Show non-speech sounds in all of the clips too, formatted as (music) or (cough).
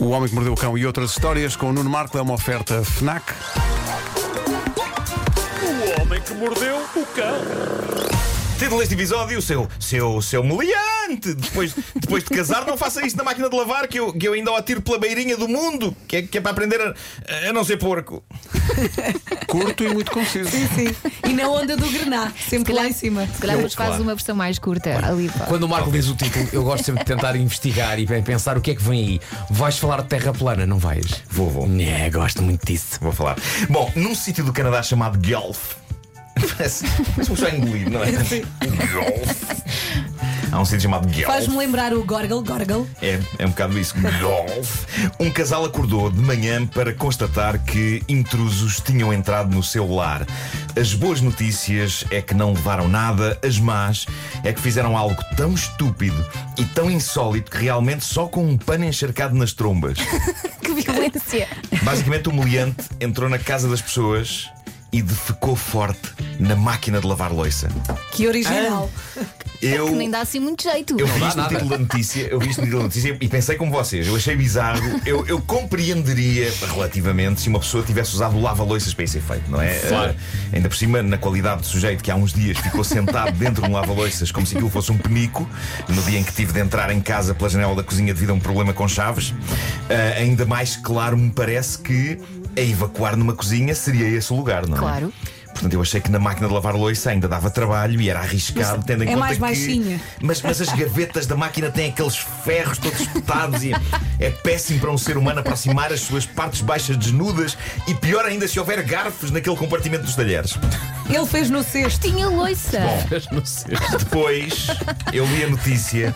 O Homem que Mordeu o Cão e outras histórias com o Nuno Marco é uma oferta FNAC. O homem que mordeu o cão. Título deste episódio, seu, seu, seu meliante. Depois, depois de casar, não faça isso na máquina de lavar, que eu, que eu ainda o atiro pela beirinha do mundo, que é, que é para aprender a, a não ser porco. Curto e muito conciso. Sim. E na onda do grená, sempre lá em cima. Se calhar claro. uma versão mais curta ali. pá. Quando o Marco diz o título, eu gosto sempre de tentar investigar e pensar o que é que vem aí. Vais falar de terra plana, não vais? Vou, vou. É, gosto muito disso. Vou falar. Bom, num sítio do Canadá chamado Guelph. Parece, pessoa a engolir, não é? (laughs) Há um sítio chamado Guelph. Faz-me lembrar o Gorgle, Gorgle. É, é um bocado isso. Golf. Um casal acordou de manhã para constatar que intrusos tinham entrado no seu lar. As boas notícias é que não levaram nada, as más é que fizeram algo tão estúpido e tão insólito que realmente só com um pano encharcado nas trombas. (laughs) Que violência! Basicamente, o meliante entrou na casa das pessoas e defecou forte na máquina de lavar louça. Que original. (laughs) Eu. Que nem dá assim muito jeito. Eu vi isto no título da notícia, eu vi isto no título da notícia e pensei como vocês, eu achei bizarro, eu, eu compreenderia relativamente se uma pessoa tivesse usado o lava-loiças para esse efeito, não é? Claro. Eh, ainda por cima, na qualidade de sujeito que há uns dias ficou sentado (laughs) dentro de um lava-loiças como se aquilo fosse um penico, no dia em que tive de entrar em casa pela janela da cozinha devido a um problema com chaves, eh, ainda mais claro me parece que a evacuar numa cozinha seria esse o lugar, não é? Claro. Portanto, eu achei que na máquina de lavar louça ainda dava trabalho e era arriscado, tendo em é conta mais que. baixinha. Mas, mas as gavetas da máquina têm aqueles ferros todos espetados e é péssimo para um ser humano aproximar as suas partes baixas desnudas e pior ainda se houver garfos naquele compartimento dos talheres. Ele fez no cesto. Tinha loiça. Não sei. Depois eu li a notícia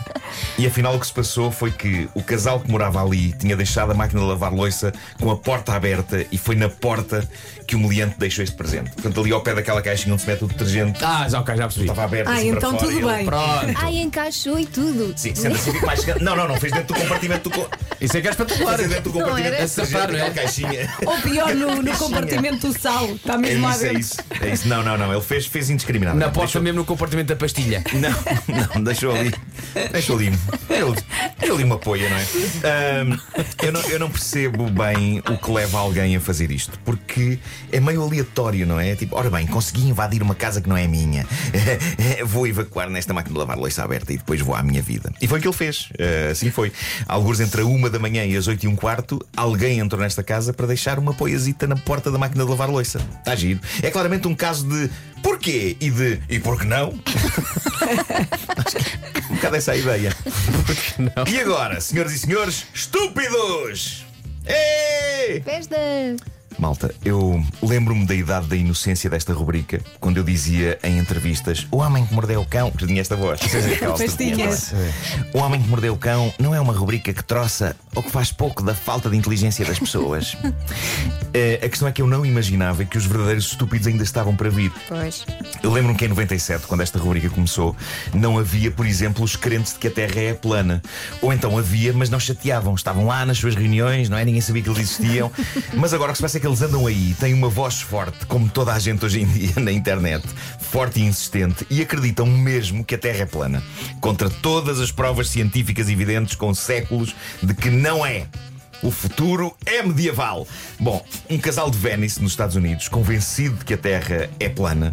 e afinal o que se passou foi que o casal que morava ali tinha deixado a máquina de lavar louça com a porta aberta e foi na porta que o meliante deixou este presente. Portanto, ali ao pé daquela caixinha onde se mete o detergente, Ah, já, ok, já percebi. estava aberto Ah, assim para então fora tudo e ele- bem. Pronto. Ai, encaixou e tudo. Sim, sendo assim mais. Não, não, não, fez dentro do compartimento do. co- Isso é que é espetacular. Fez dentro do Não compartimento era? Acertar, não é? caixinha. Ou pior, no, no compartimento do sal. Está É mesmo lá isso, é isso, é isso. Não, não, não. Ele fez, fez indiscriminado. Na Deixou- mesmo no compartimento da pastilha. Não, não, deixou ali. Deixou ali. Deixou ali, deixou ali uma poia, não é? Ahm, eu, não? Eu não percebo bem o que leva alguém a fazer isto, porque é meio aleatório, não é? Tipo, ora bem, consegui invadir uma casa que não é minha. (laughs) Vou evacuar nesta máquina de lavar louça aberta e depois vou à minha vida. E foi o que ele fez. Ah, assim foi. Alguns entre a uma da manhã e as oito e um quarto, alguém entrou nesta casa para deixar uma poiazita na porta da máquina de lavar louça. Está giro. É claramente um caso de porquê e de e por que não? (laughs) Um bocado essa a ideia. não? E agora, senhoras e senhores, estúpidos! Ei! Festa. Malta, eu lembro-me da idade da inocência desta rubrica, quando eu dizia em entrevistas: O homem que mordeu o cão, porque tinha voz. Esta voz. O homem que mordeu o cão não é uma rubrica que troça ou que faz pouco da falta de inteligência das pessoas. (laughs) Eh, a questão é que eu não imaginava que os verdadeiros estúpidos ainda estavam para vir. Pois. Eu lembro-me que em 97, quando esta rubrica começou, não havia, por exemplo, os crentes de que a Terra é plana. Ou então havia, mas não chateavam. Estavam lá nas suas reuniões, não é? Ninguém sabia que eles existiam. (laughs) Mas agora o que se passa é que eles andam aí, têm uma voz forte, como toda a gente hoje em dia na internet, forte e insistente, e acreditam mesmo que a Terra é plana. Contra todas as provas científicas evidentes, com séculos, de que não é. O futuro é medieval. Bom, um casal de Venice, nos Estados Unidos, convencido de que a Terra é plana,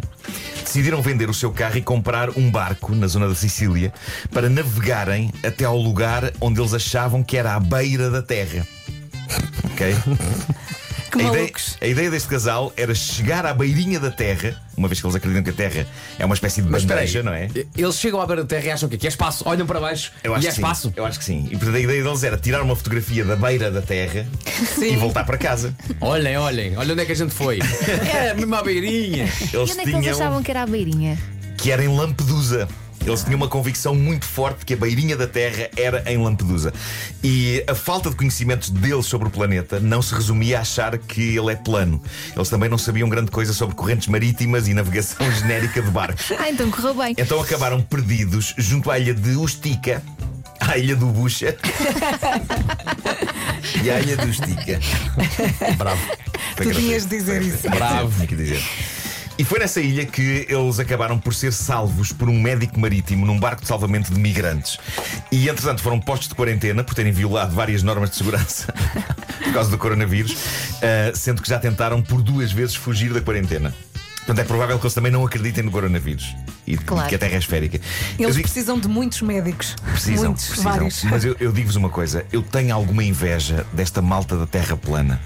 decidiram vender o seu carro e comprar um barco na zona da Sicília para navegarem até ao lugar onde eles achavam que era à beira da Terra. Ok? (laughs) Que A ideia, a ideia deste casal era chegar à beirinha da Terra, uma vez que eles acreditam que a Terra é uma espécie de bandeja, não é? Eles chegam à beira da terra e acham o quê? Que é espaço. Olham para baixo Eu acho e é que sim. espaço. Eu acho que sim. E portanto a ideia deles era tirar uma fotografia da beira da Terra e voltar para casa. Olhem, olhem. Olha onde é que a gente foi. (laughs) É, mesmo à beirinha. Eles E onde é que eles tinham achavam que era a beirinha? que era em Lampedusa. Eles tinham uma convicção muito forte de que a beirinha da Terra era em Lampedusa. E a falta de conhecimentos deles sobre o planeta não se resumia a achar que ele é plano. Eles também não sabiam grande coisa sobre correntes marítimas e navegação (laughs) genérica de barcos. Ah, então correu bem. Então acabaram perdidos junto à ilha de Ustica, à ilha do Bucha (laughs) e à ilha de Ustica. Bravo. Tu tinhas de dizer isso. Bravo. Tinha que dizer. E foi nessa ilha que eles acabaram por ser salvos por um médico marítimo num barco de salvamento de migrantes. E entretanto foram postos de quarentena por terem violado várias normas de segurança (laughs) por causa do coronavírus, ah, sendo que já tentaram por duas vezes fugir da quarentena. Portanto, é provável que eles também não acreditem no coronavírus e de- Claro. que a Terra é esférica. Eles digo- precisam de muitos médicos. Precisam, muitos, precisam. vários. (laughs) Mas eu, eu digo-vos uma coisa: eu tenho alguma inveja desta malta da Terra plana.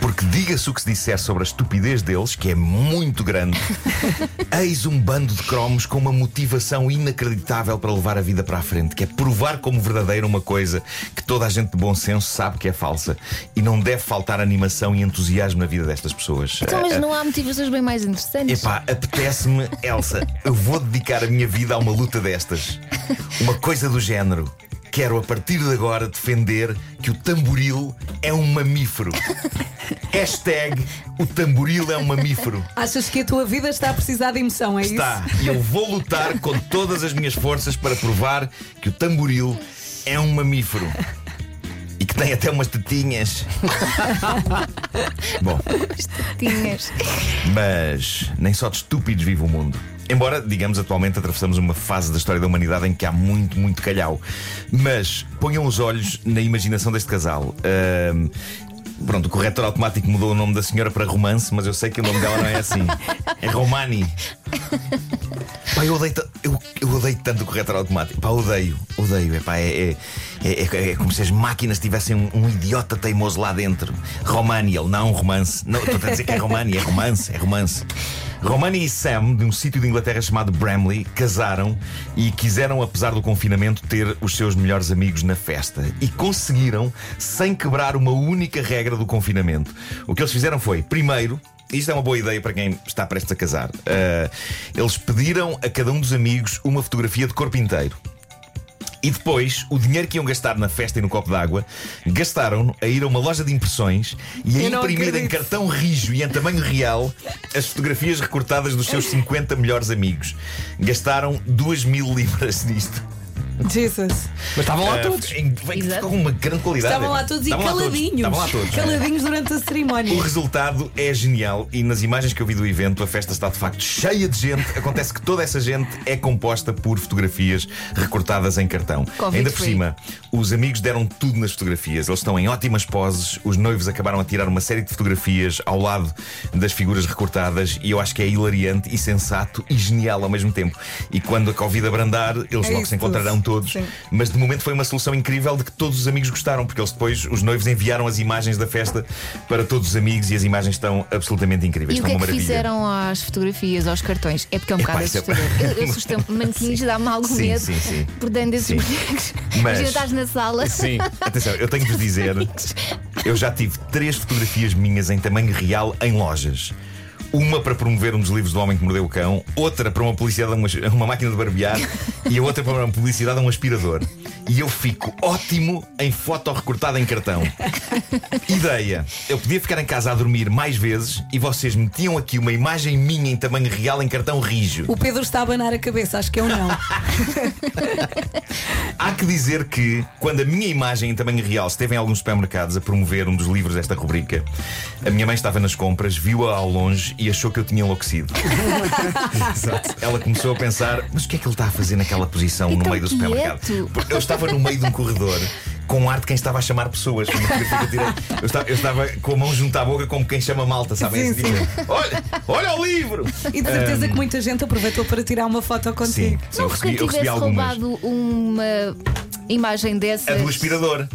Porque diga-se o que se disser sobre a estupidez deles, que é muito grande, (laughs) eis um bando de cromos com uma motivação inacreditável para levar a vida para a frente, que é provar como verdadeira uma coisa que toda a gente de bom senso sabe que é falsa. E não deve faltar animação e entusiasmo na vida destas pessoas. Então, mas Ah, não há motivações bem mais interessantes. Epá, apetece-me, Elsa, eu vou dedicar a minha vida a uma luta destas. Uma coisa do género. Quero a partir de agora defender que o tamboril é um mamífero. Hashtag o tamboril é um mamífero. Achas que a tua vida está a precisar de emoção, é Está. E eu vou lutar com todas as minhas forças para provar que o tamboril é um mamífero. Que tem até umas tetinhas. (laughs) Bom. Tinhas. Mas nem só de estúpidos vive o mundo. Embora, digamos, atualmente atravessamos uma fase da história da humanidade em que há muito, muito calhau. Mas ponham os olhos na imaginação deste casal. Ahm, Pronto, o corretor automático mudou o nome da senhora para Romance, mas eu sei que o nome dela não é assim. É Romani. (laughs) Pá, eu odeio, eu odeio tanto o corretor automático. Pá, odeio, odeio. É, é, é, é- é como se as máquinas tivessem um, um idiota teimoso lá dentro. Romani, ele não, romance. Não, estou a dizer que é Romani, é romance, é romance. Romani e Sam, de um sítio de Inglaterra chamado Bramley, casaram e quiseram, apesar do confinamento, ter os seus melhores amigos na festa. E conseguiram, sem quebrar uma única regra do confinamento. O que eles fizeram foi, primeiro, isto é uma boa ideia para quem está prestes a casar. Ah, eles pediram a cada um dos amigos uma fotografia de corpo inteiro. E depois, o dinheiro que iam gastar na festa e no copo d'água, gastaram a ir a uma loja de impressões e a Eu imprimir em cartão rijo e em tamanho real as fotografias recortadas dos seus 50 melhores amigos. Gastaram 2 mil libras nisto. Jesus. Mas estavam lá Ah, todos. Exato. com uma grande qualidade. Estavam lá todos e Estavam lá todos. caladinhos. Estavam lá todos. Caladinhos durante a cerimónia. O resultado é genial e nas imagens que eu vi do evento a festa está de facto cheia de gente. Acontece que toda essa gente é composta por fotografias recortadas em cartão. Covid Ainda por free. cima, os amigos deram tudo nas fotografias. Eles estão em ótimas poses. Os noivos acabaram a tirar uma série de fotografias ao lado das figuras recortadas e eu acho que é hilariante e sensato e genial ao mesmo tempo. E quando a Covid abrandar, eles É logo isso se encontrarão. Todos. Sim. Mas de momento foi uma solução incrível de que todos os amigos gostaram, porque eles depois, os noivos, enviaram as imagens da festa para todos os amigos e as imagens estão absolutamente incríveis. E o que é que maravilha. fizeram às fotografias, aos cartões? É porque é um bocado é- assustador. Eu, eu (laughs) assusto manequins, dá-me algum Sim, medo sim, sim. por dentro desses bonecos. (laughs) Mas- estás na sala. Sim. Atenção, eu tenho que vos (laughs) dizer, eu já tive três fotografias minhas em tamanho real em lojas. Uma para promover um dos livros do Homem que Mordeu o Cão, outra para uma publicidade a uma, uma máquina de barbear (laughs) e a outra para uma publicidade a um aspirador. E eu fico ótimo em foto recortada em cartão. (laughs) Ideia: eu podia ficar em casa a dormir mais vezes e vocês metiam aqui uma imagem minha em tamanho real em cartão rijo. O Pedro está a abanar a cabeça, acho que é um não. (laughs) Há que dizer que, quando a minha imagem em tamanho real esteve em alguns supermercados a promover um dos livros desta rubrica, a minha mãe estava nas compras, viu-a ao longe e achou que eu tinha enlouquecido. (laughs) Ela começou a pensar: mas o que é que ele está a fazer naquela posição E no tão meio do supermercado? Porque eu estava no meio de um corredor. Com ar de quem estava a chamar pessoas. Eu estava, eu estava com a mão junto à boca, como quem chama malta, sabem? Sim, tipo, olha, olha o livro! E de certeza que muita gente aproveitou para tirar uma foto Sim, contigo. sim, Não eu recebi, eu tivesse recebi algumas. roubado uma imagem dessa. A do aspirador.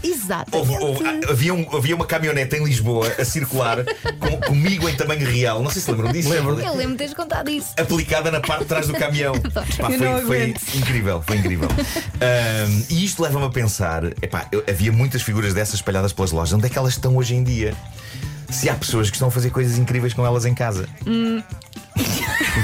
Ah, havia, um- havia uma caminhonete em Lisboa a circular com- comigo em tamanho real. Não sei se lembram disso. Lembro. Eu lembro de teres contado isso. Aplicada na parte de trás do caminhão. (laughs) Pá, foi, foi incrível, foi incrível. Ahm, e isto leva-me a pensar: epá, eu- havia muitas figuras dessas espalhadas pelas lojas. Onde é que elas estão hoje em dia? Se há pessoas que estão a fazer coisas incríveis com elas em casa. Hum.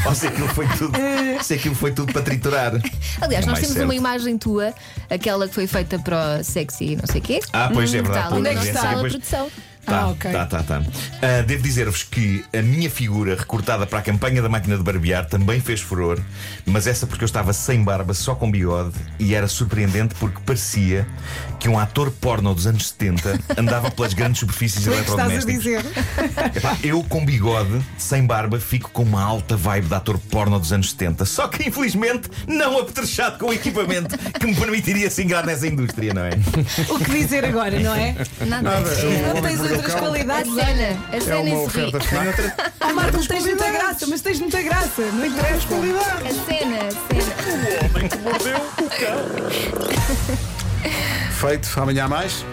Ou se aquilo foi tudo, se aquilo foi tudo para triturar. Aliás, É nós temos certo. uma imagem tua, aquela que foi feita para o sexy não sei o quê. Ah, pois é Está verdade. Onde é que está? Depois- produção. Tá, Ah, ok. tá, tá, tá. Ah, devo dizer-vos que a minha figura recortada para a campanha da máquina de barbear também fez furor, mas essa porque eu estava sem barba, só com bigode, e era surpreendente porque parecia que um ator porno dos anos 70 andava pelas grandes superfícies que estás a dizer. Epá, eu com bigode, sem barba, fico com uma alta vibe de ator porno dos anos 70. Só que infelizmente não apetrechado com o equipamento que me permitiria se ingrar nessa indústria, não é? O que dizer agora, não é? Nada. Não tens outras A qualidades. cena, a É cena uma em si. oferta FNAC. (laughs) Ah, Marco, tens muita graça, mas tens muita graça. Não interessa. A cena, a cena. O homem que mordeu o cão. (laughs) Feito, amanhã mais.